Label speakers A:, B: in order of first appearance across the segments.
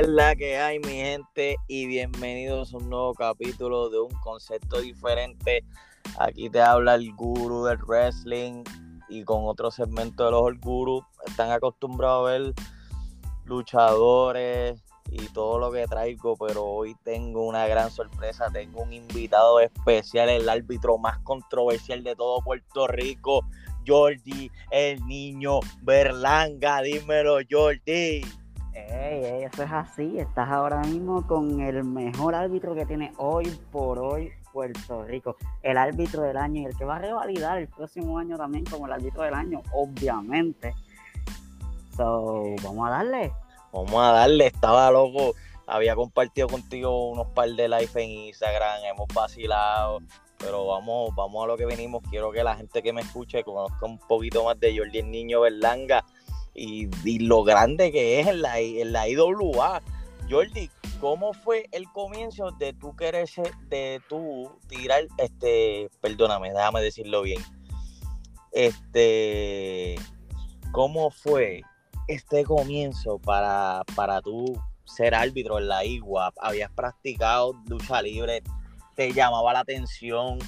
A: es la que hay, mi gente? Y bienvenidos a un nuevo capítulo de un concepto diferente. Aquí te habla el guru del wrestling y con otro segmento de los gurus. Están acostumbrados a ver luchadores y todo lo que traigo, pero hoy tengo una gran sorpresa. Tengo un invitado especial, el árbitro más controversial de todo Puerto Rico, Jordi, el niño Berlanga. Dímelo, Jordi.
B: Ey, eso es así. Estás ahora mismo con el mejor árbitro que tiene hoy por hoy Puerto Rico. El árbitro del año y el que va a revalidar el próximo año también como el árbitro del año, obviamente. So, vamos a darle.
A: Vamos a darle. Estaba loco. Había compartido contigo unos par de live en Instagram. Hemos vacilado. Pero vamos, vamos a lo que venimos. Quiero que la gente que me escuche conozca un poquito más de Jordi el Niño Berlanga y, lo grande que es en la, en la IWA. Jordi, ¿cómo fue el comienzo de tú querer de tú tirar, este, perdóname, déjame decirlo bien, este, ¿cómo fue este comienzo para, para tú ser árbitro en la IWA? ¿Habías practicado lucha libre? ¿Te llamaba la atención?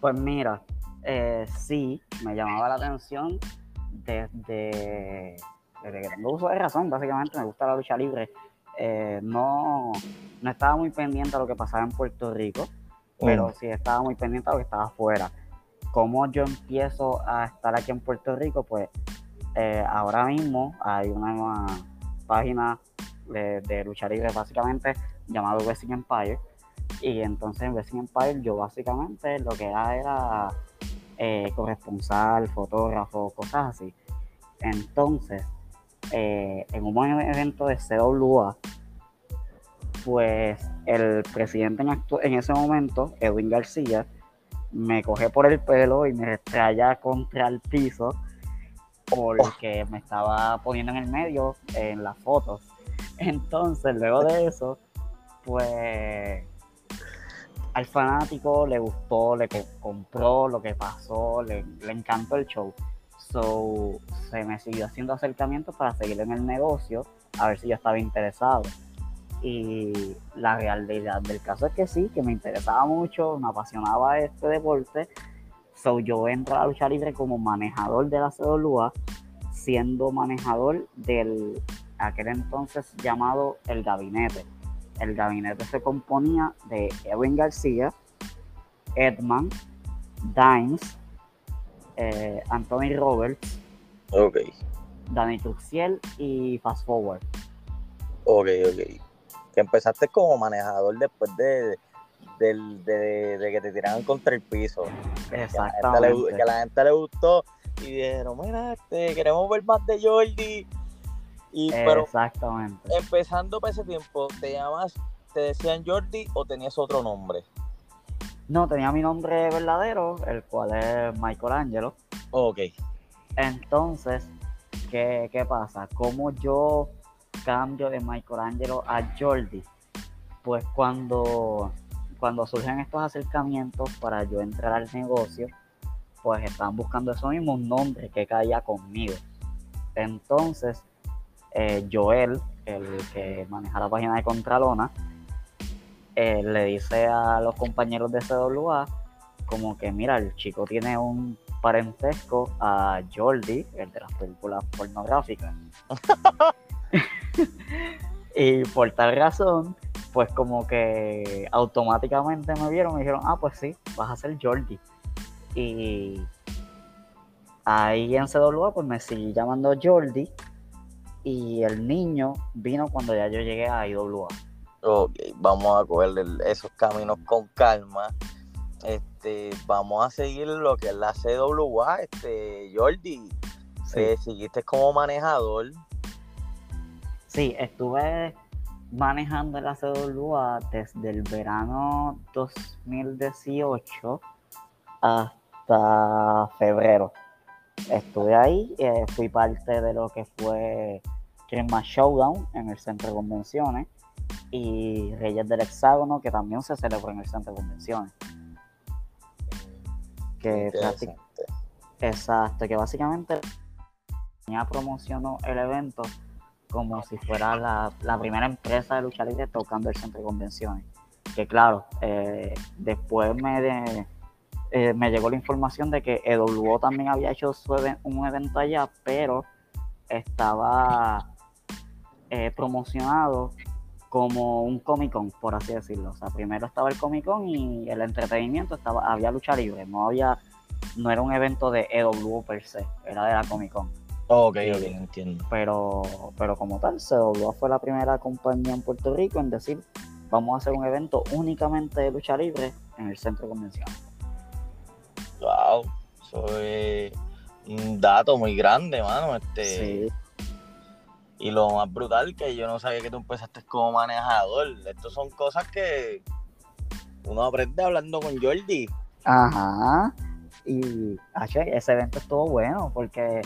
B: Pues mira, eh, sí, me llamaba la atención desde, desde que tengo uso de razón, básicamente me gusta la lucha libre. Eh, no, no estaba muy pendiente a lo que pasaba en Puerto Rico, pero mm. sí estaba muy pendiente a lo que estaba afuera. Como yo empiezo a estar aquí en Puerto Rico, pues eh, ahora mismo hay una nueva página de, lucha libre básicamente llamado Wrestling Empire. Y entonces en Wrestling Empire yo básicamente lo que era era eh, corresponsal, fotógrafo, cosas así. Entonces, eh, en un evento de CWA, pues el presidente en, ese momento, Edwin García, me coge por el pelo y me estrella contra el piso porque me estaba poniendo en el medio en las fotos. Entonces, luego de eso, pues al fanático le gustó, le compró lo que pasó, le, encantó el show. So, se me siguió haciendo acercamientos para seguir en el negocio, a ver si yo estaba interesado. Y la realidad del caso es que sí, que me interesaba mucho, me apasionaba este deporte. So, yo entro a la lucha libre como manejador de la CWA, siendo manejador del aquel entonces llamado El Gabinete el gabinete se componía de Edwin García, Edman, Dimes, eh, Anthony Roberts,
A: okay.
B: Danny Truxiel y Fast Forward.
A: Ok, ok. Que empezaste como manejador después de, de, que te tiraran contra el piso.
B: Exactamente.
A: Que a la gente le, gustó y dijeron, mira, este, queremos ver más de Jordi y,
B: Exactamente.
A: empezando para ese tiempo, ¿te llamas, te decían Jordi o tenías otro nombre?
B: No, tenía mi nombre verdadero, el cual es Michelangelo.
A: Ok.
B: Entonces, ¿qué, qué pasa? ¿Cómo yo cambio de Michelangelo a Jordi? Pues cuando, cuando surgen estos acercamientos para yo entrar al negocio, pues estaban buscando eso mismo, un nombre que caía conmigo. Entonces, eh, Joel, el que maneja la página de Contralona, eh, le dice a los compañeros de CWA como que mira, el chico tiene un parentesco a Jordi, el de las películas pornográficas. y por tal razón, pues como que automáticamente me vieron y me dijeron, ah, pues sí, vas a ser Jordi. Y ahí en CWA pues me seguí llamando Jordi y el niño vino cuando ya yo llegué a IWA.
A: Ok, vamos a coger esos caminos con calma. Este, vamos a seguir lo que es la CWA, este, Jordi. Sí. Eh, ¿Seguiste como manejador?
B: Sí, estuve manejando la CWA desde el verano 2018 hasta febrero. Estuve ahí, eh, fui parte de lo que fue más Showdown en el centro de convenciones y Reyes del Hexágono que también se celebró en el centro de convenciones. Que Exacto, que básicamente ya promocionó el evento como si fuera la, la primera empresa de lucha libre tocando el centro de convenciones. Que claro, eh, después me, de- eh, me llegó la información de que EWO también había hecho su un evento allá, pero estaba eh, promocionado como un Comic Con, por así decirlo. O sea, primero estaba el Comic Con y el entretenimiento estaba, había lucha libre, no había, no era un evento de EWO per se, era de la Comic Con.
A: Ok,
B: Sí.
A: ok, entiendo.
B: Pero, pero como tal, CWA fue la primera compañía en Puerto Rico en decir, vamos a hacer un evento únicamente de lucha libre en el centro de convención.
A: Wow, eso es un dato muy grande, mano. Este,
B: Sí,
A: Y lo más brutal que yo no sabía que tú empezaste como manejador. Estas son cosas que uno aprende hablando con Jordi.
B: Ajá. Y ese evento estuvo bueno porque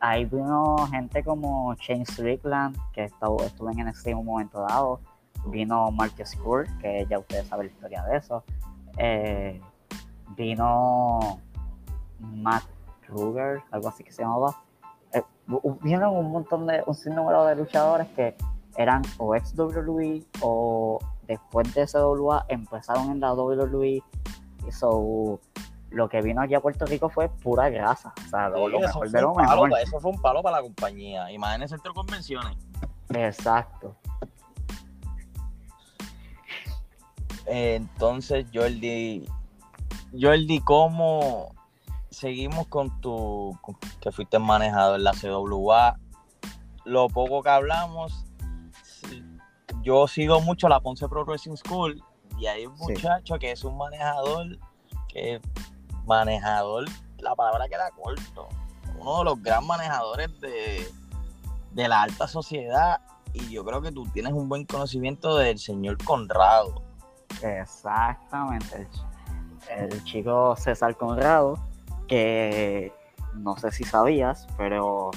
B: ahí vino gente como Shane Strickland, que estuvo, estuvo en NXT en un momento dado. Vino Marcus Court, que ya ustedes saben la historia de eso. Eh, vino Matt Kruger, algo así que se llamaba. Eh, vieron un montón de, un sinnúmero de luchadores que eran o ex WWE o después de CWA empezaron en la WWE. So, lo que vino aquí a Puerto Rico fue pura grasa. O sea, lo,
A: Sí,
B: lo
A: eso,
B: mejor
A: fue
B: de lo
A: un palo,
B: mejor.
A: pa- eso fue un palo para la compañía. Y más en el centro de convenciones.
B: Exacto.
A: Eh, entonces, Jordi, Jordi, ¿cómo seguimos con tu con- que fuiste manejado en la CWA? Lo poco que hablamos, yo sigo mucho la Ponce Pro Wrestling School y hay un
B: Sí.
A: muchacho que es un manejador, que manejador, la palabra queda corto, uno de los gran manejadores de, de la alta sociedad y yo creo que tú tienes un buen conocimiento del señor Conrado.
B: Exactamente. El, el chico César Conrado, que no sé si sabías, pero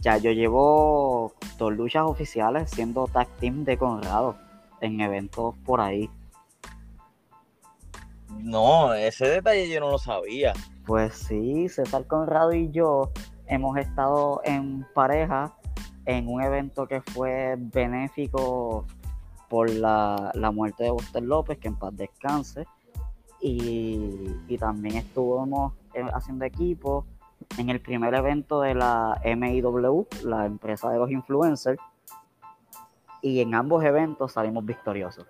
B: ya yo llevo dos luchas oficiales siendo tag team de Conrado en eventos por ahí.
A: No, ese detalle yo no lo sabía.
B: Pues sí, César Conrado y yo hemos estado en pareja en un evento que fue benéfico por la, la muerte de Buster López, que en paz descanse. Y, y también estuvimos eh, haciendo equipo en el primer evento de la MIW, la empresa de los influencers. Y en ambos eventos salimos victoriosos.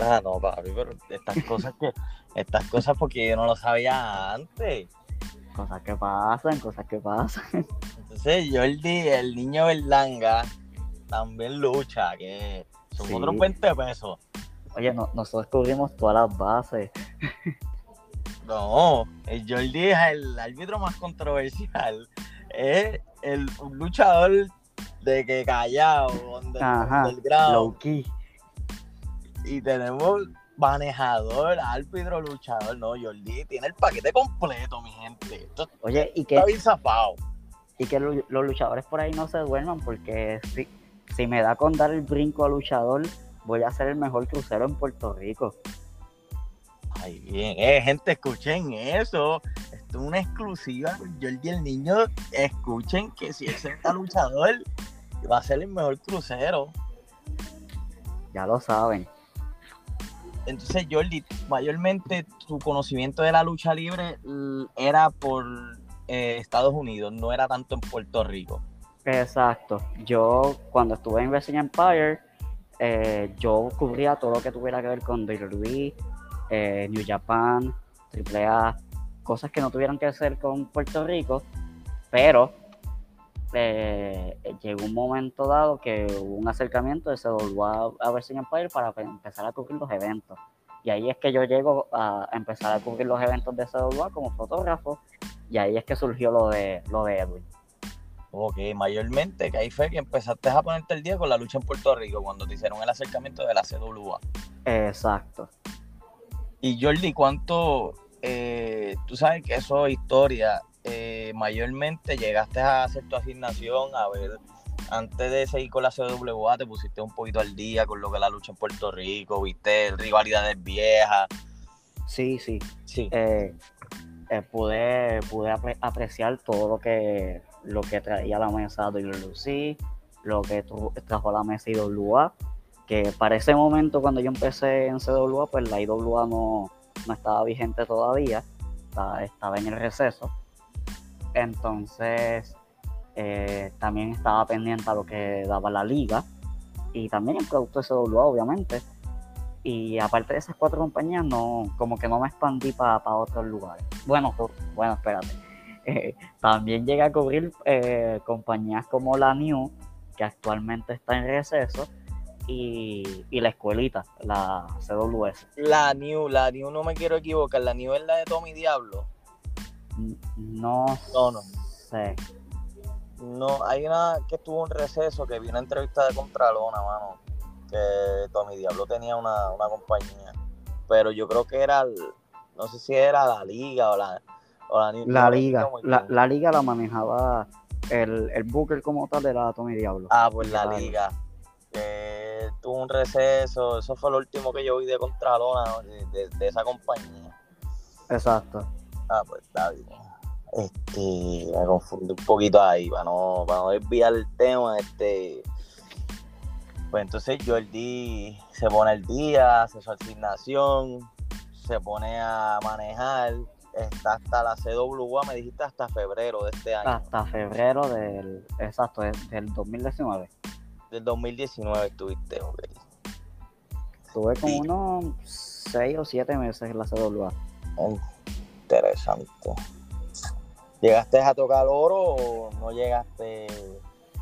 A: Ah, no, papi, pero estas cosas que, estas cosas porque yo no lo sabía antes.
B: Cosas que pasan, cosas que pasan.
A: Entonces, Jordi, el niño Berlanga, también lucha, que son
B: Sí.
A: otros 20 pesos.
B: Oye, no- nosotros cubrimos todas las bases.
A: No, el Jordi es el árbitro más controversial. Es el un luchador de que callado, donde del grado. Y tenemos manejador, árbitro, luchador. No, Jordi tiene el paquete completo, mi gente. Esto
B: Oye, y que,
A: está bien zafado.
B: y que los luchadores por ahí no se duerman, porque si, si me da con dar el brinco al luchador, voy a ser el mejor crucero en Puerto Rico.
A: Ay, bien. Eh, gente, escuchen eso. Esto es una exclusiva Jordi el Niño. Escuchen que si él será luchador, va a ser el mejor crucero.
B: Ya lo saben.
A: Entonces, Jordi, mayormente tu conocimiento de la lucha libre era por eh, Estados Unidos, no era tanto en Puerto Rico.
B: Exacto. Yo, cuando estuve en Wrestling Empire, eh, yo cubría todo lo que tuviera que ver con WWE, eh, New Japan, AAA, cosas que no tuvieran que hacer con Puerto Rico, pero eh, llegó un momento dado que hubo un acercamiento de CWA a Wrestling Empire para pe- empezar a cubrir los eventos. Y ahí es que yo llego a empezar a cubrir los eventos de CWA como fotógrafo, y ahí es que surgió lo de, lo de Edwin.
A: Ok, mayormente, que ahí fue que empezaste a ponerte el día con la lucha en Puerto Rico, cuando te hicieron el acercamiento de la CWA.
B: Exacto.
A: Y Jordi, ¿cuánto, eh, tú sabes que eso es historia, eh, mayormente llegaste a hacer tu asignación, a ver, antes de seguir con la CWA, te pusiste un poquito al día con lo que es la lucha en Puerto Rico, viste rivalidades viejas,
B: Sí, sí.
A: sí,
B: Eh, pude, pude apreciar todo lo que, lo que traía la mesa de WC, lo que trajo la mesa IWA, que para ese momento cuando yo empecé en CWA, pues la IWA no, no estaba vigente todavía, estaba, en el receso. Entonces, eh, también estaba pendiente a lo que daba la liga y también el producto de CWA, obviamente. Y aparte de esas cuatro compañías, no, como que no me expandí para otros lugares. Bueno, bueno, espérate. Eh, también llegué a cubrir eh, compañías como la New, que actualmente está en receso, y, la escuelita, la CWS.
A: La New, la New no me quiero equivocar, la New es la de Tommy Diablo.
B: No, no, no. sé.
A: No, hay una que estuvo en receso que vi una entrevista de Contralona, mano, que Tommy Diablo tenía una, compañía, pero yo creo que era, no sé si era la liga o la... O la,
B: la liga, la, la, liga la manejaba el, el Booker como tal era Tommy Diablo.
A: Ah, pues la, liga que tuvo un receso, eso fue lo último que yo vi de Contralona, de, esa compañía.
B: Exacto.
A: Ah, pues está bien. Este, me confundí un poquito ahí, para no, para no desviar el tema, este. Pues entonces Jordi se pone el día, hace su asignación, se pone a manejar, está hasta la CWA, me dijiste hasta febrero de este año.
B: Hasta febrero del, exacto, del 2019
A: del 2019 estuviste, ok.
B: Estuve como unos 6 o 7 meses en la CWA.
A: interesante. ¿Llegaste a tocar oro o no llegaste?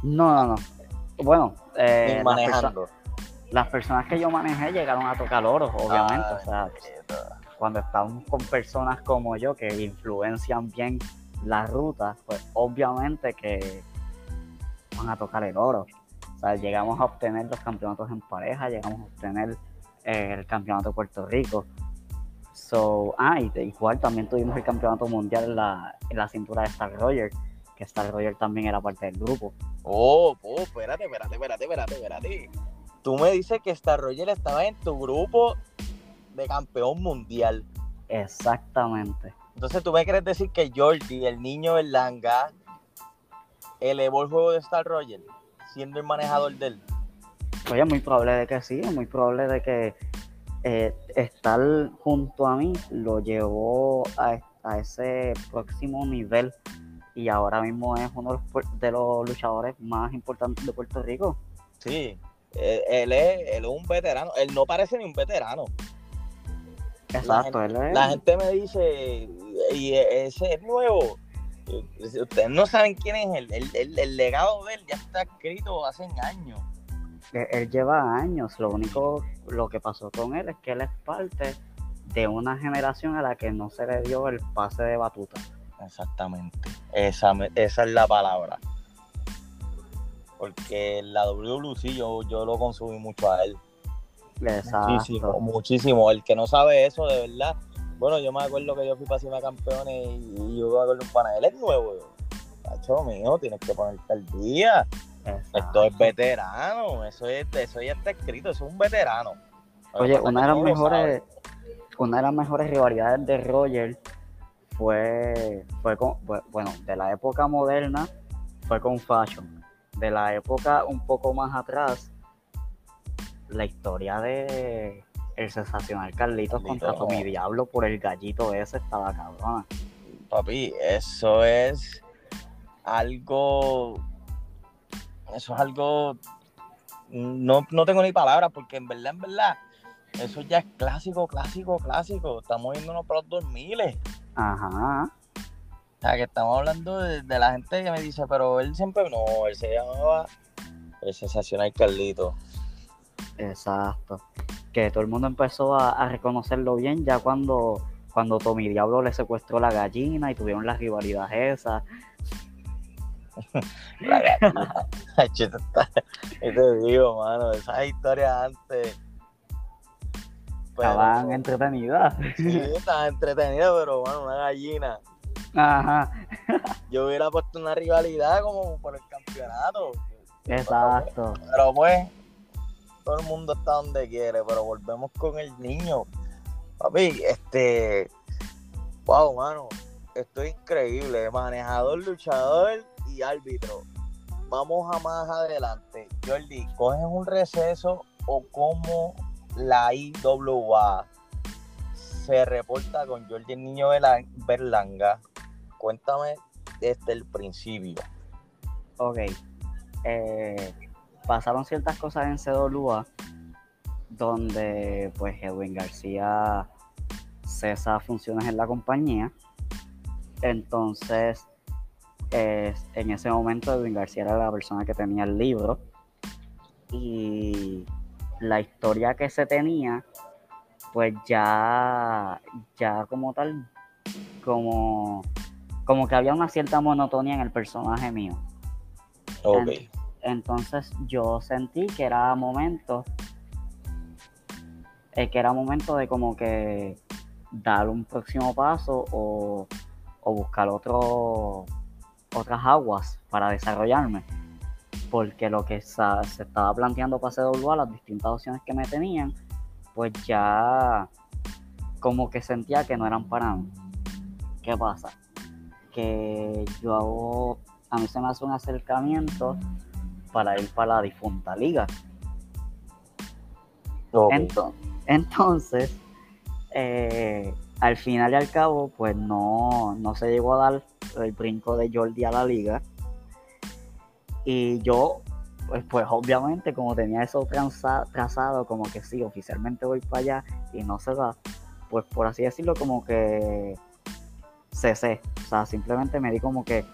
B: No, no, no. Bueno,
A: eh, manejando.
B: Las, personas que yo manejé llegaron a tocar oro, obviamente. o sea, cuando estamos con personas como yo que influencian bien la ruta, pues obviamente que van a tocar el oro llegamos a obtener los campeonatos en pareja, llegamos a obtener eh, el campeonato de Puerto Rico. So, ah, y igual también tuvimos el campeonato mundial en la, en la cintura de Star Roger, que Star Roger también era parte del grupo.
A: Oh, oh, espérate, espérate, espérate, espérate, espérate. Tú me dices que Star Roger estaba en tu grupo de campeón mundial.
B: Exactamente.
A: Entonces tú me quieres decir que Jordi, el niño del Langa, elevó el juego de Star Roger siendo el manejador de él?
B: Oye, muy probable de que sí, es muy probable de que eh, estar junto a mí lo llevó a, ese próximo nivel y ahora mismo es uno de los, luchadores más importantes de Puerto Rico.
A: Sí, él, es, un veterano, él no parece ni un veterano.
B: Exacto,
A: él es... La gente me dice, y ese es nuevo, Ustedes no saben quién es él. El, legado de él ya está escrito hace años.
B: Él, lleva años. Lo único, lo que pasó con él es que él es parte de una generación a la que no se le dio el pase de batuta.
A: Exactamente. Esa, esa es la palabra. Porque la WWC yo, yo lo consumí mucho a él. Muchísimo, muchísimo. El que no sabe eso, de verdad, bueno, yo me acuerdo que yo fui para Cima Campeones y, yo me acuerdo un panel es nuevo. Cacho mío, tienes que ponerte al día. Esto es veterano, eso, es, eso ya está escrito, eso es un veterano.
B: Oye, una de las mejores, una de las mejores rivalidades de Roger fue, fue con, bueno, de la época moderna fue con Fashion. De la época un poco más atrás, la historia de el sensacional Carlitos contra Tommy Diablo por el gallito ese estaba cabrón.
A: Papi, eso es algo. Eso es algo. No, tengo ni palabras, porque en verdad, en verdad, eso ya es clásico, clásico, clásico. Estamos yéndonos para los 2000.
B: Ajá.
A: O sea, que estamos hablando de, la gente que me dice, pero él siempre no, él se llamaba el sensacional Carlito.
B: Exacto que todo el mundo empezó a, reconocerlo bien ya cuando, cuando Tommy Diablo le secuestró la gallina y tuvieron las rivalidades esas.
A: la gallina. te digo, mano, esas historias antes.
B: estaban entretenidas.
A: Sí, estaban entretenidas, pero bueno, una gallina.
B: Ajá.
A: Yo hubiera puesto una rivalidad como por el campeonato.
B: Exacto.
A: Pero pues, todo el mundo está donde quiere, pero volvemos con el niño. Papi, este. Wow, mano. esto es increíble. Manejador, luchador y árbitro. Vamos a más adelante. Jordi, ¿coges un receso o cómo la IWA se reporta con Jordi el Niño Berlanga? Cuéntame desde el principio.
B: Ok. Eh, pasaron ciertas cosas en CWA donde pues Edwin García cesa funciones en la compañía. Entonces, en ese momento Edwin García era la persona que tenía el libro y la historia que se tenía, pues ya, ya como tal, como, como que había una cierta monotonía en el personaje mío. Entonces yo sentí que era momento, eh, que era momento de como que dar un próximo paso o, buscar otro, otras aguas para desarrollarme. Porque lo que se, estaba planteando para CWA, las distintas opciones que me tenían, pues ya como que sentía que no eran para mí. ¿Qué pasa? Que yo hago, a mí se me hace un acercamiento para ir para la difunta liga. entonces eh, al final y al cabo, pues no, no se llegó a dar el brinco de Jordi a la liga. Y yo, pues, pues obviamente, como tenía eso trazado, como que sí, oficialmente voy para allá y no se va, pues por así decirlo, como que cesé. O sea, simplemente me di como que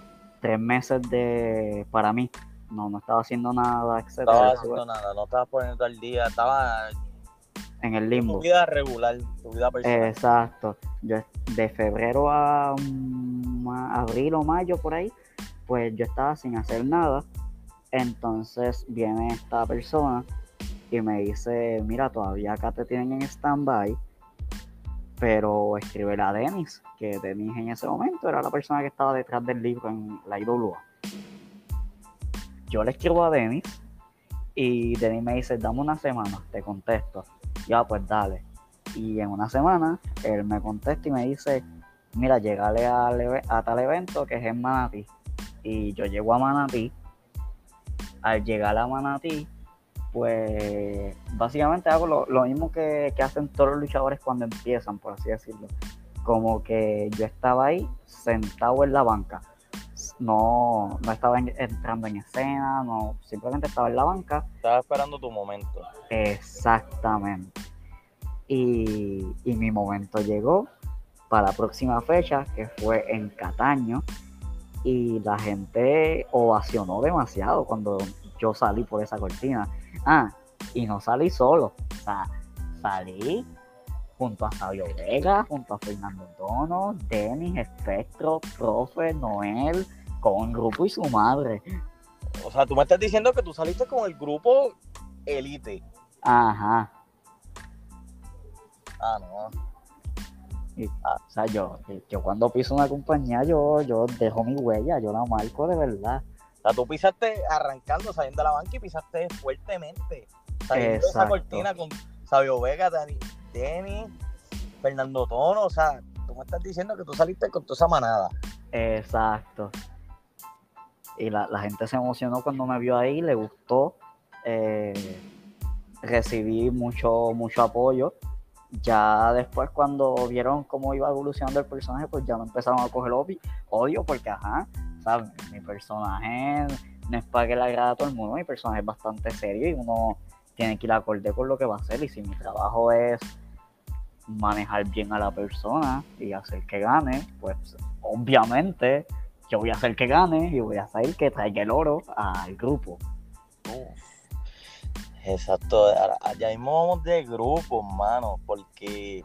B: tres meses de para mí. No, no estaba haciendo nada,
A: etc. Estaba haciendo nada, no estaba poniendo al día, estaba
B: en el limbo.
A: Tu vida regular, tu vida personal.
B: Exacto. Yo, de febrero a, abril o mayo por ahí, pues yo estaba sin hacer nada. Entonces viene esta persona y me dice, mira, todavía acá te tienen en stand-by, pero escribe a Denis, que Denis en ese momento era la persona que estaba detrás del libro en la IWA. Yo le escribo a Denis y Denis me dice, dame una semana, te contesto. Ya, pues dale. Y en una semana, él me contesta y me dice, mira, llegale a, tal evento que es en Manatí. Y yo llego a Manatí. Al llegar a Manatí, pues básicamente hago lo, mismo que, hacen todos los luchadores cuando empiezan, por así decirlo. Como que yo estaba ahí sentado en la banca. No, no estaba entrando en escena, no, simplemente estaba en la banca.
A: Estaba esperando tu momento.
B: Exactamente. Y, mi momento llegó para la próxima fecha, que fue en Cataño, y la gente ovacionó demasiado cuando yo salí por esa cortina. Ah, y no salí solo, o sea, salí junto a Sabio Vega, junto a Fernando Dono, Denis, Espectro, Profe, Noel, con grupo y su madre.
A: O sea, tú me estás diciendo que tú saliste con el grupo Elite.
B: Ajá.
A: Ah, no.
B: Ah, o sea, yo, yo cuando piso una compañía, yo, yo dejo mi huella, yo la marco de verdad.
A: O sea, tú pisaste arrancando, saliendo de la banca y pisaste fuertemente. Saliendo de esa cortina con Sabio Vega, Dani, Denny, Fernando Tono, o sea, tú me estás diciendo que tú saliste con toda esa manada.
B: Exacto. Y la, gente se emocionó cuando me vio ahí, le gustó. Eh, recibí mucho, mucho apoyo ya después cuando vieron cómo iba evolucionando el personaje, pues ya me empezaron a coger odio porque, ajá, ¿sabes? Mi personaje no es para que le agrade a todo el mundo, mi personaje es bastante serio y uno tiene que ir acorde con lo que va a hacer y si mi trabajo es manejar bien a la persona y hacer que gane, pues obviamente yo voy a hacer que gane y voy a hacer que traiga el oro al grupo.
A: Exacto, allá mismo vamos de grupo, hermano, porque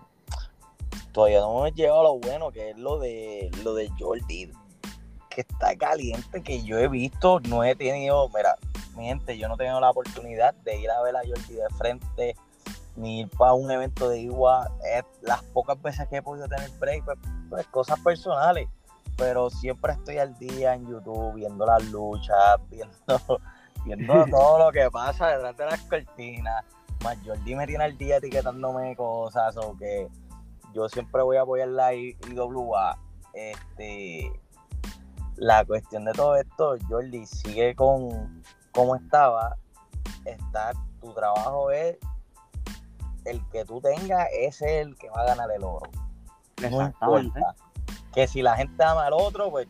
A: todavía no hemos llegado a lo bueno, que es lo de lo de Jordi, que está caliente, que yo he visto, no he tenido, mira, mi gente, yo no he tenido la oportunidad de ir a ver a Jordi de frente, ni ir para un evento de igual, las pocas veces que he podido tener break, pues, pues, cosas personales, pero siempre estoy al día en YouTube, viendo las luchas, viendo viendo todo lo que pasa detrás de las cortinas. Más Jordi me tiene al día etiquetándome cosas o que yo siempre voy a apoyar la IWA este, la cuestión de todo esto, Jordi, sigue con como estaba. Está, tu trabajo es el que tú tengas, es el que va a ganar el oro. No importa. Que si la gente ama al otro, pues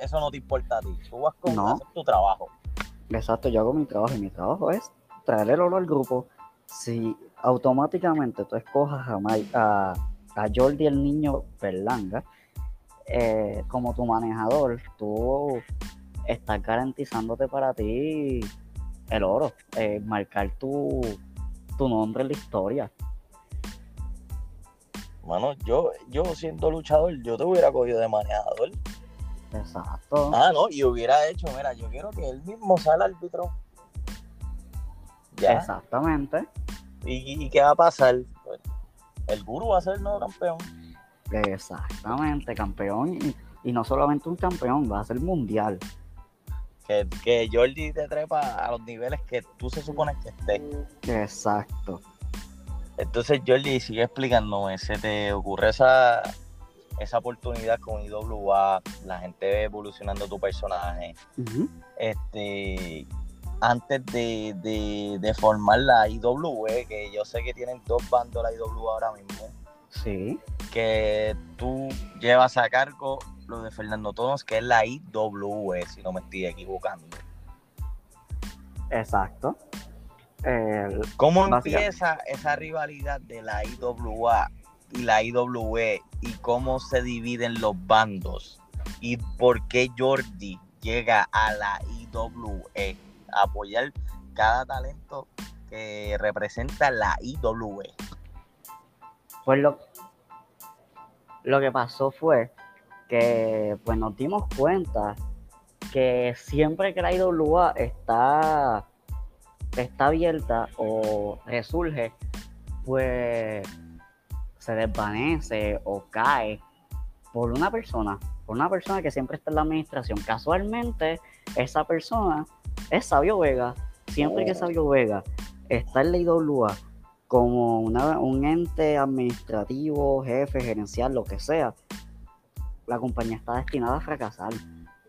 A: eso no te importa a ti. Tú vas con tu trabajo.
B: Exacto, yo hago mi trabajo y mi trabajo es traer el oro al grupo. Si automáticamente tú escojas a, a, a Jordi el niño Berlanga eh, como tu manejador, tú estás garantizándote para ti el oro, eh, marcar tu, tu nombre en la historia.
A: Mano, yo, yo siendo luchador, yo te hubiera cogido de manejador.
B: Exacto.
A: Ah, no, y hubiera hecho, mira, yo quiero que él mismo sea el árbitro.
B: Ya. Exactamente.
A: ¿Y, qué va a pasar? Pues, el guru va a ser el nuevo campeón.
B: Exactamente, campeón. Y, no solamente un campeón, va a ser mundial.
A: Que, que Jordi te trepa a los niveles que tú se supone que estés.
B: Exacto.
A: Entonces, Jordi, sigue explicándome, ¿se te ocurre esa, esa oportunidad con IWA? La gente ve evolucionando tu personaje. Este antes de, formar la IWE, que yo sé que tienen dos bandos la IWE ahora mismo.
B: Sí.
A: Que tú llevas a cargo lo de Fernando Tonos, que es la IWE, si no me estoy equivocando.
B: Exacto.
A: ¿Cómo empieza esa rivalidad de la IWA y la IWE y cómo se dividen los bandos? ¿Y por qué Jordi llega a la IWE? A apoyar cada talento que representa la IWE.
B: Pues lo, lo que pasó fue que pues nos dimos cuenta que siempre que la IWA está está abierta o resurge, pues se desvanece o cae por una persona, por una persona que siempre está en la administración. Casualmente, esa persona es Sabio Vega. Siempre que Sabio Vega está en la IWA como un ente administrativo, jefe, gerencial, lo que sea, la compañía está destinada a fracasar.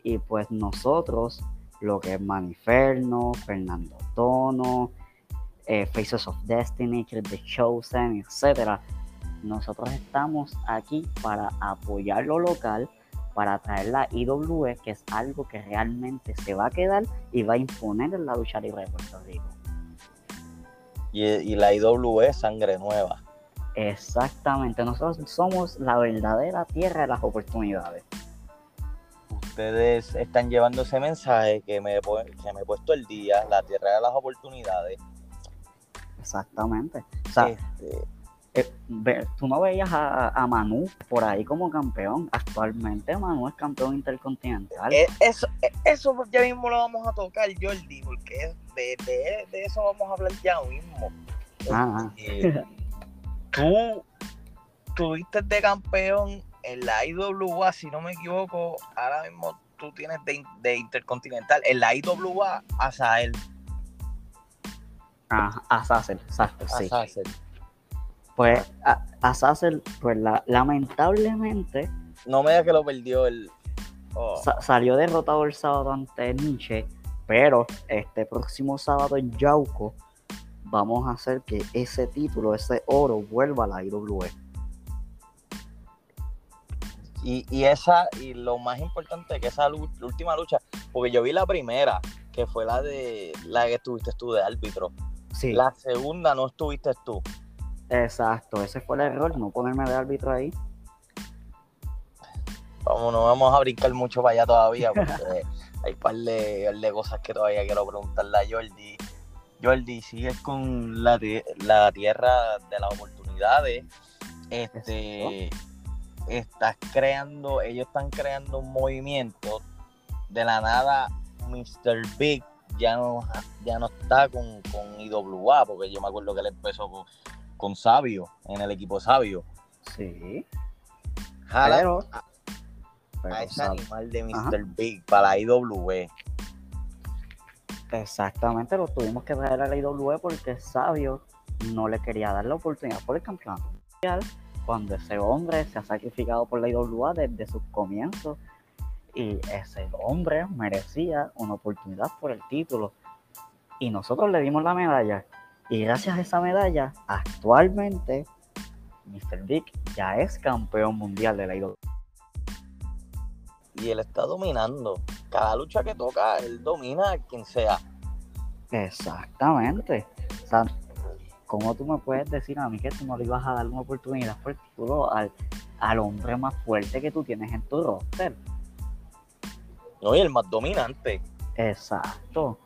B: Y pues nosotros lo que es Maniferno, Fernando Tono, eh, Faces of Destiny, The Chosen, etc. Nosotros estamos aquí para apoyar lo local, para traer la IWE, que es algo que realmente se va a quedar y va a imponer en la lucha libre de Puerto Rico.
A: Y, y la IWE sangre nueva.
B: Exactamente, nosotros somos la verdadera tierra de las oportunidades
A: ustedes están llevando ese mensaje que me, que me he puesto el día, la tierra de las oportunidades.
B: Exactamente. O sea, este, eh, tú no veías a, Manu por ahí como campeón. Actualmente Manu es campeón intercontinental.
A: Eh, eso, eh, eso ya mismo lo vamos a tocar, Jordi, porque de, de, eso vamos a hablar ya mismo. Ah. tú tuviste de campeón en la IWA, si no me equivoco, ahora mismo tú tienes de, Intercontinental. En la IWA, a Sael.
B: Ah, a Sassel, exacto, sí. Pues a, a pues lamentablemente.
A: No me digas que lo perdió el.
B: Oh. salió derrotado el sábado ante Nietzsche, pero este próximo sábado en Yauco vamos a hacer que ese título, ese oro, vuelva a la IWA.
A: Y, esa, y lo más importante que esa última lucha, porque yo vi la primera, que fue la de la que estuviste tú de árbitro. Sí. La segunda no estuviste tú.
B: Exacto, ese fue el error, no ponerme de árbitro ahí.
A: Vamos, no vamos a brincar mucho para allá todavía, porque hay un par de, cosas que todavía quiero preguntarle a Jordi. Jordi, sigues con la, la tierra de las oportunidades. Este estás creando, ellos están creando un movimiento. De la nada, Mr. Big ya no, ya no está con, con IWA, porque yo me acuerdo que él empezó con, Sabio, en el equipo Sabio.
B: Sí.
A: Jala a, ese animal de Mr. Big para la IWE.
B: Exactamente, lo tuvimos que traer a la IWE porque Sabio no le quería dar la oportunidad por el campeonato mundial cuando ese hombre se ha sacrificado por la IWA desde sus comienzos. Y ese hombre merecía una oportunidad por el título. Y nosotros le dimos la medalla. Y gracias a esa medalla actualmente Mr. Big ya es campeón mundial de la IWA
A: y él está dominando. Cada lucha que toca él domina a quien sea.
B: Exactamente. O sea, ¿cómo tú me puedes decir a mí que tú no le ibas a dar una oportunidad por título al, al hombre más fuerte que tú tienes en tu roster?
A: No, y el más dominante.
B: Exacto.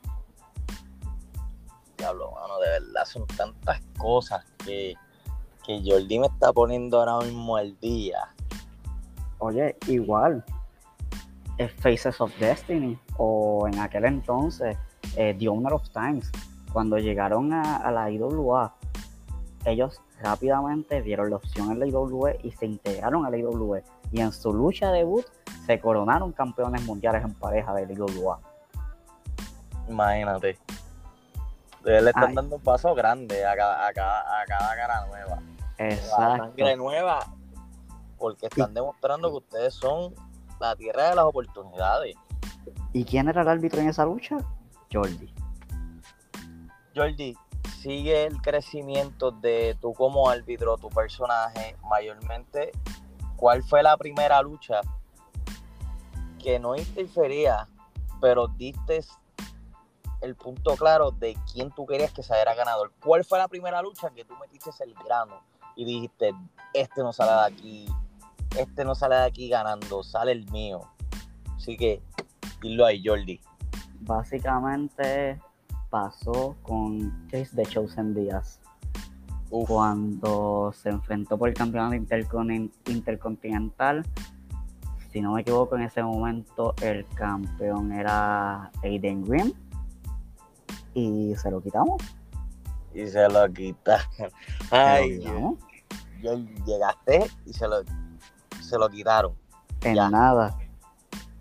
A: Diablo, mano, de verdad son tantas cosas que, que Jordi me está poniendo ahora mismo al día.
B: Oye, igual, es Faces of Destiny, o en aquel entonces, eh, The Owner of Times, cuando llegaron a, a, la IWA, ellos rápidamente dieron la opción en la IWE y se integraron a la IWE. Y en su lucha debut se coronaron campeones mundiales en pareja de la IWA.
A: Imagínate. Le están Ay. dando un paso grande a cada, a cada, a cada cara nueva.
B: Exacto.
A: sangre nueva, porque están demostrando que ustedes son la tierra de las oportunidades.
B: ¿Y quién era el árbitro en esa lucha? Jordi.
A: Jordi, sigue el crecimiento de tú como árbitro, tu personaje, mayormente. ¿Cuál fue la primera lucha que no interfería, pero diste el punto claro de quién tú querías que saliera ganador? ¿Cuál fue la primera lucha que tú metiste el grano y dijiste, este no sale de aquí, este no sale de aquí ganando, sale el mío? Así que, dilo ahí, Jordi.
B: Básicamente pasó con Chase de Chosen Díaz. Cuando se enfrentó por el campeonato intercon intercontinental, si no me equivoco, en ese momento el campeón era Aiden Green. Y se lo quitamos.
A: Y se lo quitaron. Ay, yo, yo llegaste y se lo, se lo quitaron.
B: En ya. nada.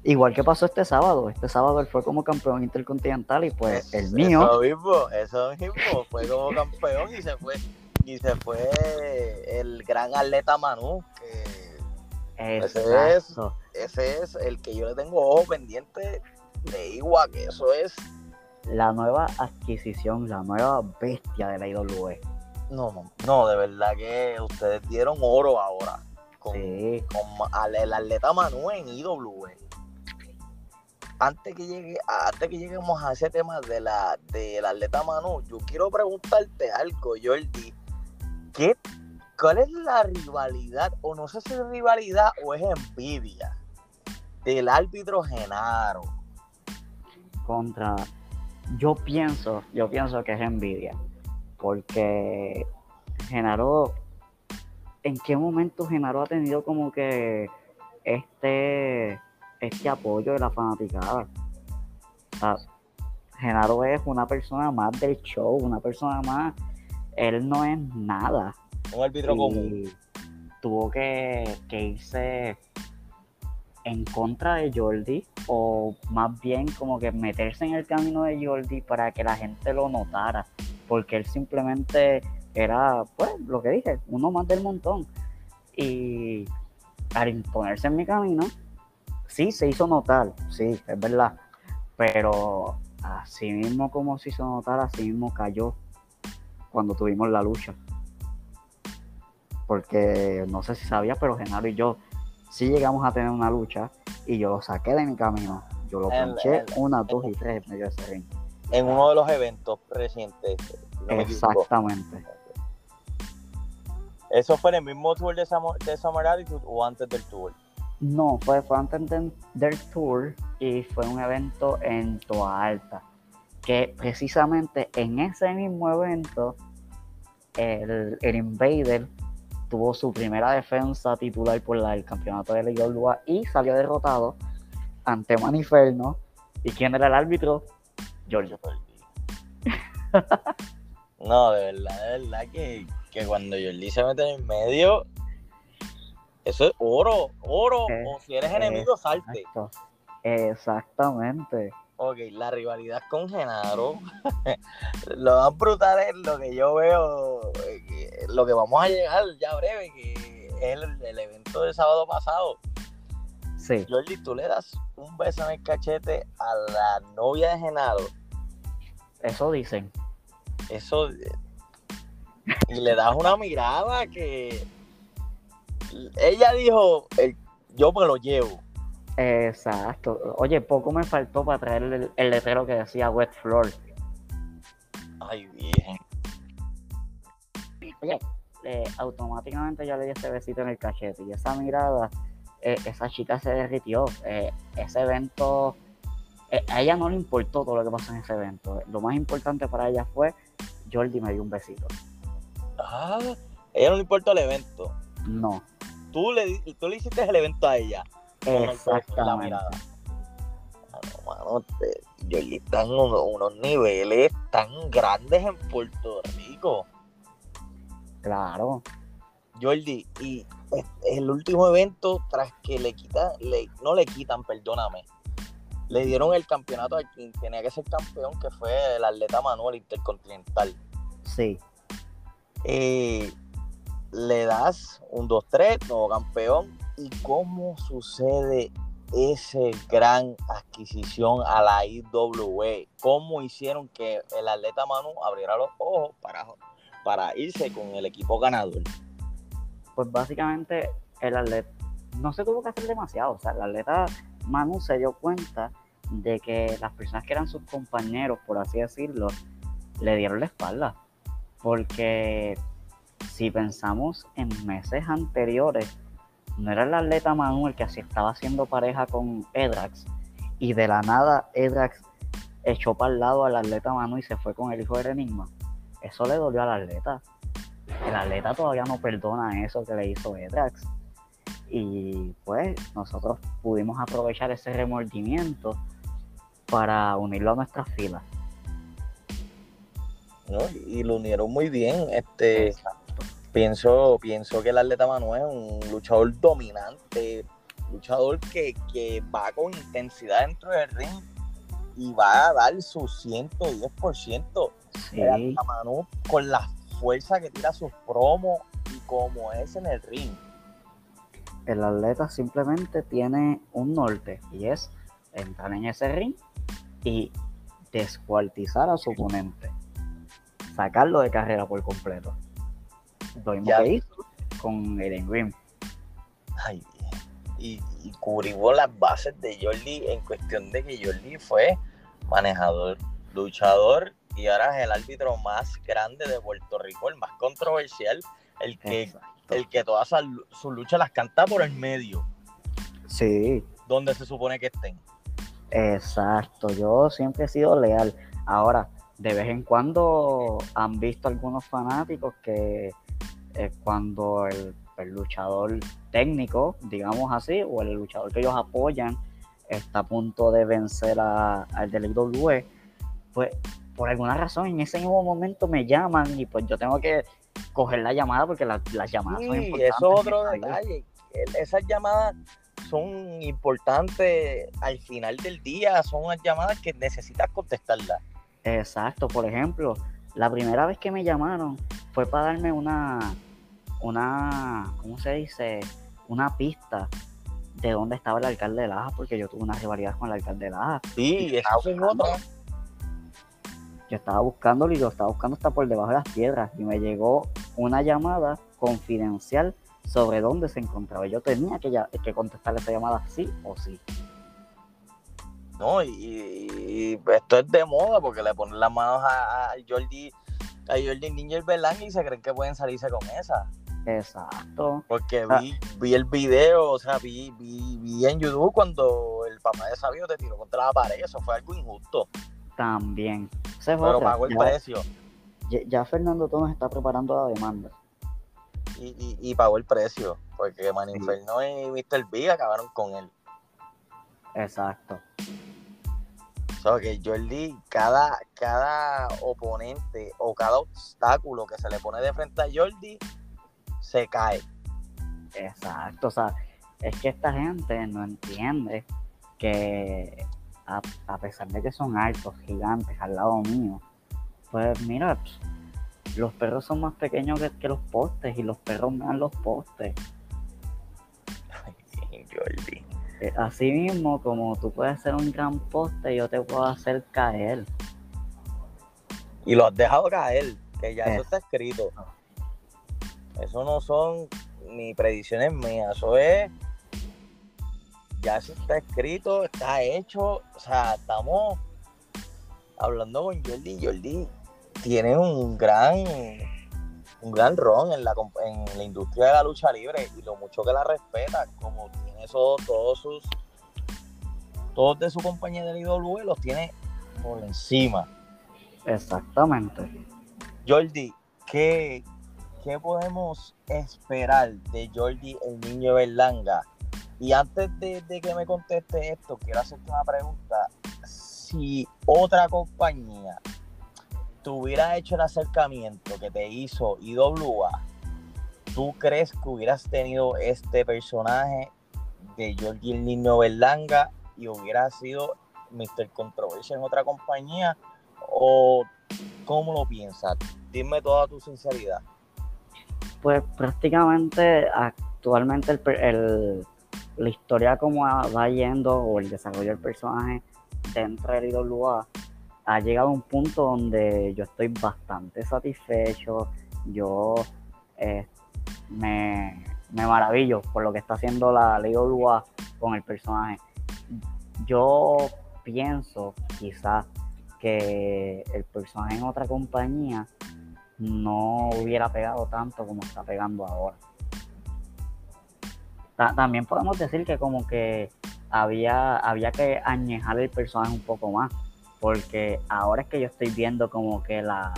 B: Igual que pasó este sábado. Este sábado él fue como campeón intercontinental y pues es, el mío.
A: Eso mismo, eso mismo. Fue como campeón y se fue. Y se fue el gran atleta Manu. Que ese es, ese es el que yo le tengo ojo pendiente de Igua, que eso es.
B: La nueva adquisición, la nueva bestia de la IWE.
A: No, no, no, de verdad que ustedes dieron oro ahora. Con,
B: sí.
A: con el atleta Manu en IWE antes que llegue, antes que lleguemos a ese tema de la del atleta Manu, yo quiero preguntarte algo, Jordi. ¿Qué, ¿Cuál es la rivalidad, o no sé si es rivalidad o es envidia, del árbitro Genaro?
B: Contra, yo pienso, yo pienso que es envidia, porque Genaro, ¿en qué momento Genaro ha tenido como que este este apoyo de la fanaticada. O sea, Genaro es una persona más del show, una persona más. Él no es nada.
A: Un árbitro común.
B: Tuvo que, que, irse en contra de Jordi, o más bien como que meterse en el camino de Jordi para que la gente lo notara. Porque él simplemente era, pues, lo que dije, uno más del montón. Y al imponerse en mi camino, sí se hizo notar, sí, es verdad, pero así mismo como se hizo notar, así mismo cayó cuando tuvimos la lucha. Porque no sé si sabía, pero Genaro y yo sí llegamos a tener una lucha y yo lo saqué de mi camino. Yo lo pinché una, dos y tres en medio de ese ring.
A: En uno de los eventos recientes.
B: No Exactamente.
A: ¿Eso fue en el mismo tour de, Summer, de Summer Attitude o antes del tour?
B: No, fue, antes del tour y fue un evento en Toa Alta. Que precisamente en ese mismo evento, el, el Invader tuvo su primera defensa titular por la del campeonato de la IWA y salió derrotado ante Maniferno. ¿Y quién era el árbitro? Giorgio
A: no, de verdad, de verdad que, que cuando Jordi se mete en el medio, eso es oro, oro. Eh, o si eres enemigo, salte.
B: Exactamente.
A: Ok, la rivalidad con Genaro. lo más brutal es lo que yo veo, eh, lo que vamos a llegar ya breve, que el, el evento del sábado pasado.
B: Sí.
A: Jordi, tú le das un beso en el cachete a la novia de Genaro.
B: Eso dicen.
A: Eso. Y le das una mirada que. Ella dijo: el, Yo me lo llevo.
B: Exacto. Oye, poco me faltó para traer el, el letrero que decía Wet Floor.
A: Ay, bien.
B: Oye, eh, automáticamente yo le di ese besito en el cachete y esa mirada, eh, esa chica se derritió. Eh, ese evento, a ella no le importó todo lo que pasó en ese evento. Lo más importante para ella fue Jordi me dio un besito.
A: Ah, a ella no le importa el evento.
B: No,
A: Tú le, tú le hiciste el evento a ella.
B: exactamente.
A: Mano, mano, te- Jordi está en uno- unos niveles tan grandes en Puerto Rico.
B: Claro,
A: Jordi, y es- el último evento, tras que le quitan, le, no le quitan, perdóname, le dieron el campeonato a quien tenía que ser campeón, que fue el atleta Manuel Intercontinental.
B: sí,
A: Eh, le das un 2-3, nuevo campeón, y cómo sucede ese gran adquisición a la IWE, cómo hicieron que el atleta Manu abriera los ojos para, para irse con el equipo ganador.
B: pues básicamente el atleta no se tuvo que hacer demasiado. O sea, el atleta Manu se dio cuenta de que las personas que eran sus compañeros, por así decirlo, le dieron la espalda. Porque si pensamos en meses anteriores, no era el atleta Manu el que así estaba haciendo pareja con Edrax. Y de la nada Edrax echó para el lado al atleta Manu y se fue con el hijo del enigma. Eso le dolió al atleta el atleta todavía no perdona eso que le hizo Edrax. Y pues nosotros pudimos aprovechar ese remordimiento para unirlo a nuestras filas.
A: ¿no? Y lo unieron muy bien. Este, pienso, pienso que el atleta Manuel es un luchador dominante, luchador que, que va con intensidad dentro del ring y va a dar su 110%.
B: Sí,
A: El atleta Manu con la fuerza que tira sus promos y como es en el ring.
B: el atleta simplemente tiene un norte y es entrar en ese ring y descuartizar a su oponente. Sacarlo de carrera por completo. Lo mismo
A: Ya.
B: que hizo con Eden Green.
A: Ay, y, y cubrimos las bases de Jordi en cuestión de que Jordi fue manejador, luchador y ahora es el árbitro más grande de Puerto Rico, el más controversial, el que,
B: Exacto.
A: el que todas sus sus luchas las canta por el medio,
B: Sí,
A: donde se supone que estén.
B: Exacto, yo siempre he sido leal. Ahora, de vez en cuando han visto algunos fanáticos que eh, cuando el, el luchador técnico, digamos así, o el luchador que ellos apoyan, está a punto de vencer a- al del IWE, pues por alguna razón en ese mismo momento me llaman y pues yo tengo que coger la llamada porque la- las llamadas son importantes.
A: eso es otro detalle. Esas llamadas son importantes al final del día, son unas llamadas que necesitas contestarlas.
B: Exacto, por ejemplo, la primera vez que me llamaron fue para darme una, una, ¿cómo se dice? Una pista de dónde estaba el alcalde de Laja, porque yo tuve una rivalidad con el alcalde de Laja.
A: Sí,
B: Y
A: eso es.
B: Yo estaba buscándolo y lo estaba buscando hasta por debajo de las piedras y me llegó una llamada confidencial sobre dónde se encontraba. Yo tenía que, ya- que contestar esa llamada sí o sí.
A: No, y, y esto es de moda porque le ponen las manos a, a Jordi, a Jordi Ninja Belán y se creen que pueden salirse con esa.
B: Exacto.
A: Porque
B: Ah.
A: vi, vi el video, o sea, vi, vi, vi en YouTube cuando el papá de Sabio te tiró contra la pared, eso fue algo injusto,
B: También. Es
A: pero
B: otra.
A: pagó el
B: Ya-
A: precio.
B: ya, ya Fernando Tonos está preparando la demanda.
A: Y, y, y pagó el precio, porque Man
B: Sí.
A: Inferno y Mr. Big acabaron con él.
B: Exacto.
A: O sea, que Jordi, cada, cada oponente o cada obstáculo que se le pone de frente a Jordi, se cae.
B: Exacto, o sea, es que esta gente no entiende que a, a pesar de que son altos, gigantes al lado mío, pues mira, los perros son más pequeños que, que los postes y los perros me dan los postes.
A: Jordi.
B: Eh, Así mismo, como tú puedes ser un gran poste, yo te puedo hacer caer.
A: Y lo has dejado caer, que ya eso
B: Es-
A: está escrito. Eso no son ni predicciones mías, eso es. Ya eso está escrito, está hecho. O sea, estamos hablando con Jordi. Jordi tiene un gran un gran ron en la, en la industria de la lucha libre y lo mucho que la respeta, como tiene eso, todos sus todos de su compañía de IWE los tiene por encima.
B: Exactamente.
A: Jordi, ¿qué, qué podemos esperar de Jordi el niño Berlanga? Y antes de, de que me conteste esto, quiero hacerte una pregunta. Si otra compañía te hubiera hecho el acercamiento que te hizo IWA, ¿tú crees que hubieras tenido este personaje de Jordi el niño Berlanga y hubiera sido Mr. Controversia en otra compañía? ¿O cómo lo piensas? Dime toda tu sinceridad.
B: Pues prácticamente actualmente el, la historia como va yendo o el desarrollo del personaje dentro del IWA ha llegado a un punto donde yo estoy bastante satisfecho. Yo eh, me, me maravillo por lo que está haciendo la, la IWA con el personaje. Yo pienso quizás que el personaje en otra compañía no hubiera pegado tanto como está pegando ahora. Ta- también podemos decir que como que había, había que añejar el personaje un poco más, porque ahora es que yo estoy viendo como que la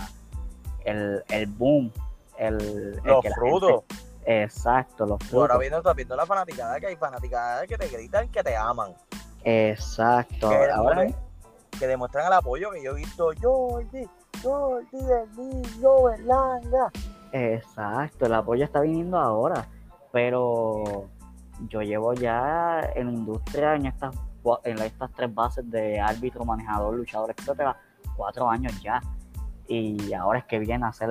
B: el, el boom, el,
A: Los frutos.
B: gente- exacto, los
A: Tú ahora
B: frutos.
A: viendo, estás viendo la fanaticada que hay fanaticadas que te gritan que te aman.
B: Exacto.
A: Que,
B: Ahora,
A: que demuestran el apoyo que yo he visto. Jordi, Jordi, el niño Berlanga.
B: Exacto, el apoyo está viniendo ahora, pero yo llevo ya en la industria en estas en estas tres bases de árbitro, manejador, luchador, etcétera, cuatro años ya, y ahora es que viene a hacer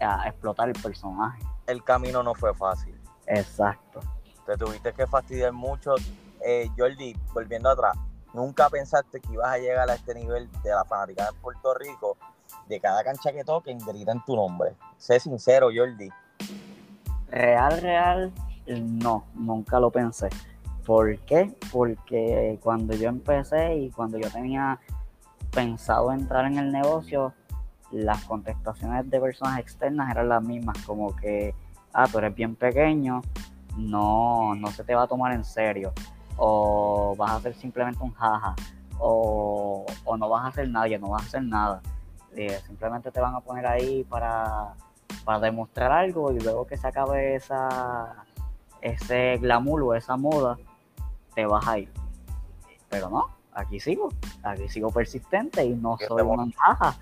B: a explotar el personaje.
A: El camino no fue fácil.
B: Exacto.
A: Te tuviste que fastidiar mucho. Eh, Jordi, volviendo atrás, nunca pensaste que ibas a llegar a este nivel de la fanaticada en Puerto Rico, de cada cancha que toquen, gritan tu nombre. Sé sincero, Jordi.
B: Real, real, no, nunca lo pensé. ¿Por qué? Porque cuando yo empecé y cuando yo tenía pensado entrar en el negocio, las contestaciones de personas externas eran las mismas, como que, ah, tú eres bien pequeño, no, no se te va a tomar en serio, o vas a hacer simplemente un jaja, o, o no vas a hacer nadie, no vas a hacer nada. Eh, simplemente te van a poner ahí para, para demostrar algo y luego que se acabe esa, ese glamour o esa moda, te vas a ir. Pero no, aquí sigo, aquí sigo persistente y no soy una jaja.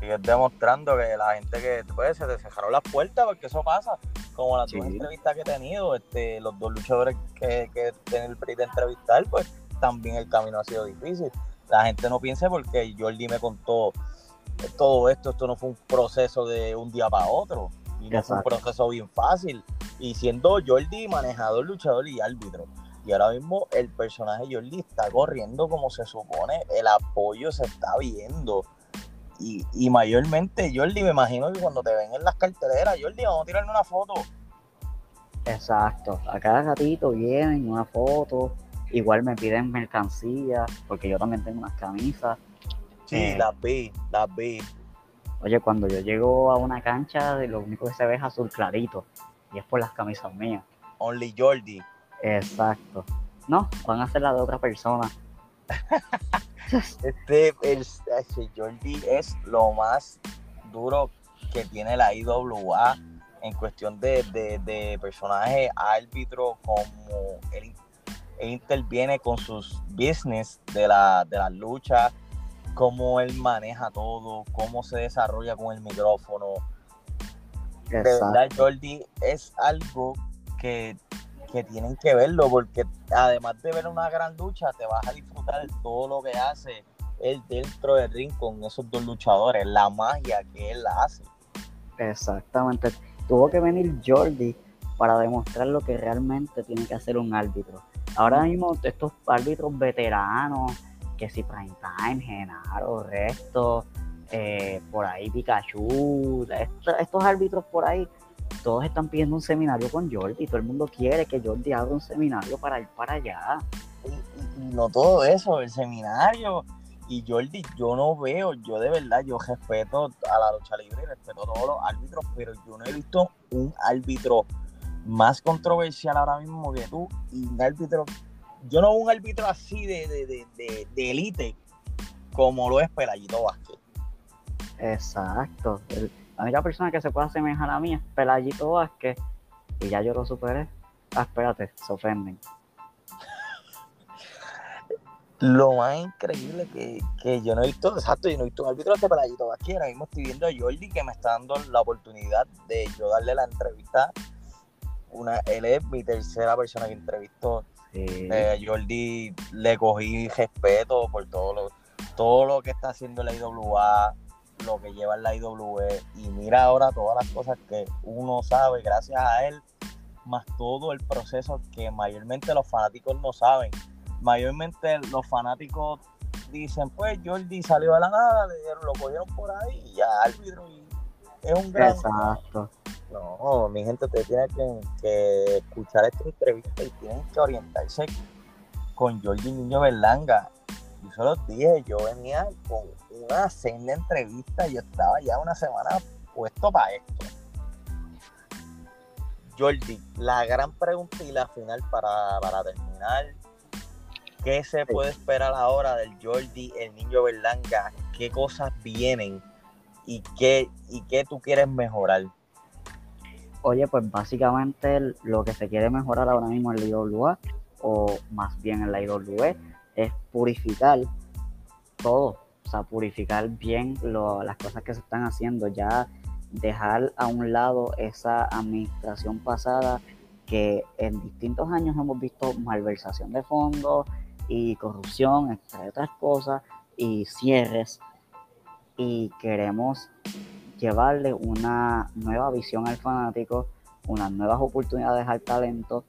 A: Sigues demostrando que la gente que pues, se te cerraron las puertas, porque eso pasa. Como las dos
B: Sí.
A: entrevistas que he tenido, este, los dos luchadores que, que tienen el PRI de entrevistar, pues también el camino ha sido difícil. La gente no piense porque Jordi me contó todo esto, esto no fue un proceso de un día para otro. Y no fue un proceso bien fácil. Y siendo Jordi manejador, luchador y árbitro. Y ahora mismo el personaje Jordi está corriendo como se supone, el apoyo se está viendo. Y, y mayormente, Jordi, me imagino que cuando te ven en las carteleras, Jordi, vamos a tirarle una foto.
B: Exacto, a cada ratito vienen una foto, igual me piden mercancía, porque yo también tengo unas camisas.
A: Sí,
B: Eh.
A: las vi, las vi.
B: Oye, cuando yo llego a una cancha, lo único que se ve es azul clarito, y es por las camisas mías.
A: Only Jordi.
B: Exacto. No, van a ser las de otra persona.
A: Este, el, Jordi es lo más duro que tiene la IWA en cuestión de, de, de personaje árbitro, como él, él interviene con sus business de la, de las luchas, cómo él maneja todo, cómo se desarrolla con el micrófono. de
B: Exacto.
A: verdad Jordi es algo que, que tienen que verlo porque además de ver una gran lucha te vas a disfrutar todo lo que hace él dentro del ring con esos dos luchadores, la magia que él hace.
B: Exactamente. Tuvo que venir Jordi para demostrar lo que realmente tiene que hacer un árbitro. Ahora mismo estos árbitros veteranos, que si Prime Time, Genaro, Resto, eh, por ahí Pikachu, estos árbitros por ahí, todos están pidiendo un seminario con Jordi, todo el mundo quiere que Jordi abra un seminario para ir para allá.
A: Y, no todo eso, el seminario. Y Jordi, yo no veo, yo de verdad, yo respeto a la lucha libre, respeto a todos los árbitros, pero yo no he visto un árbitro más controversial ahora mismo que tú y un árbitro, yo no veo un árbitro así de, de, de, de, élite como lo es Pelayito Vázquez.
B: Exacto. la única persona que se puede asemejar a mí es Pelayito Vázquez y ya yo lo superé. Ah, espérate, se ofenden.
A: Lo más increíble que, que, yo no he visto, exacto, yo no he visto un árbitro de Pelayito Vázquez. Ahora mismo estoy viendo a Jordi que me está dando la oportunidad de yo darle la entrevista una, él es mi tercera persona que entrevistó. Eh, Jordi le cogí respeto por todo lo, todo lo que está haciendo la IWA, lo que lleva la IWE, y mira ahora todas las cosas que uno sabe gracias a él, más todo el proceso que mayormente los fanáticos no saben. Mayormente los fanáticos dicen, pues Jordi salió de la nada, lo cogieron por ahí y ya árbitro y es un gran...
B: Exacto.
A: No, mi gente, ustedes tienen que, escuchar esta entrevista y tienen que orientarse con Jordi Niño Berlanga. Yo se los dije, yo venía con una senda entrevista y yo estaba ya una semana puesto para esto. Jordi, la gran pregunta y la final para, terminar. ¿Qué se puede esperar ahora del Jordi, el niño Berlanga? ¿Qué cosas vienen? ¿Y qué, y qué tú quieres mejorar?
B: Oye, pues básicamente lo que se quiere mejorar ahora mismo en la IWA, o más bien en la IWE, es purificar todo, o sea, purificar bien las cosas que se están haciendo, ya dejar a un lado esa administración pasada que en distintos años hemos visto malversación de fondos y corrupción, entre otras cosas, y cierres, y queremos llevarle una nueva visión al fanático, unas nuevas oportunidades al talento,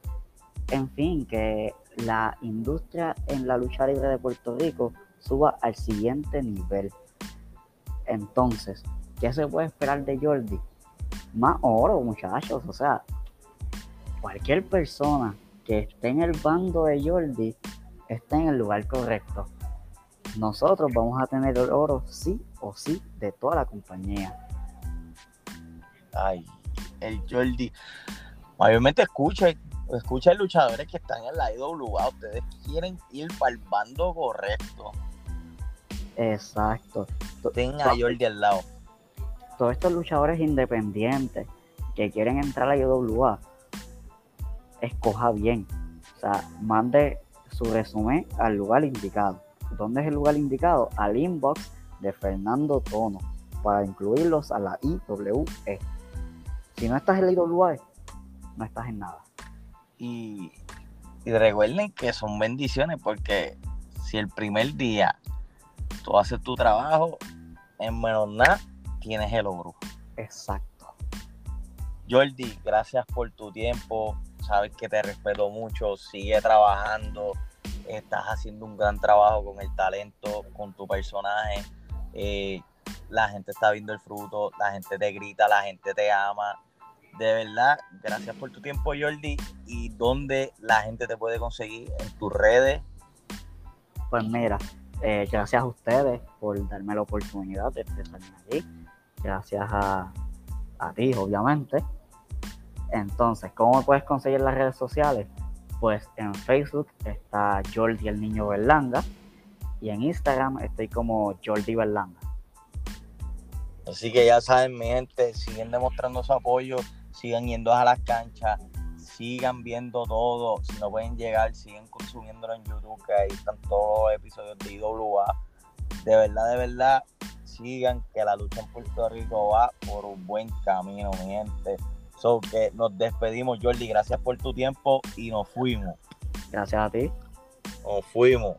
B: en fin, que la industria en la lucha libre de Puerto Rico suba al siguiente nivel. Entonces, ¿qué se puede esperar de Jordi? Más oro, muchachos. O sea, cualquier persona que esté en el bando de Jordi está en el lugar correcto. Nosotros vamos a tener el oro sí o sí de toda la compañía.
A: Ay, el Jordi. Mayormente escucha, escucha luchadores que están en la IWA. Ustedes quieren ir para el bando correcto.
B: Exacto.
A: Tenga a Jordi al lado.
B: Todos estos luchadores independientes que quieren entrar a la IWA, escoja bien. O sea, mande su resumen al lugar indicado. ¿Dónde es el lugar indicado? Al inbox de Fernando Tono para incluirlos a la IWE. Si no estás en la IWA, no estás en nada.
A: Y, recuerden que son bendiciones porque si el primer día tú haces tu trabajo, en menos nada tienes el oro.
B: Exacto.
A: Jordi, gracias por tu tiempo. Sabes que te respeto mucho. Sigue trabajando. Estás haciendo un gran trabajo con el talento, con tu personaje. Eh, la gente está viendo el fruto, la gente te grita, la gente te ama. De verdad, gracias por tu tiempo, Jordi. ¿Y dónde la gente te puede conseguir? ¿En tus redes?
B: Pues mira, eh, gracias a ustedes por darme la oportunidad de expresarme allí. Gracias a, a ti, obviamente. Entonces, ¿cómo puedes conseguir las redes sociales? Pues en Facebook está Jordi el Niño Berlanga y en Instagram estoy como Jordi Berlanga.
A: Así que ya saben, mi gente, siguen demostrando su apoyo, sigan yendo a las canchas, sigan viendo todo. Si no pueden llegar, siguen consumiéndolo en YouTube, que ahí están todos los episodios de IWA. De verdad, de verdad, sigan que la lucha en Puerto Rico va por un buen camino, mi gente. So que nos despedimos, Jordi. Gracias por tu tiempo y nos fuimos.
B: Gracias a ti.
A: Nos fuimos.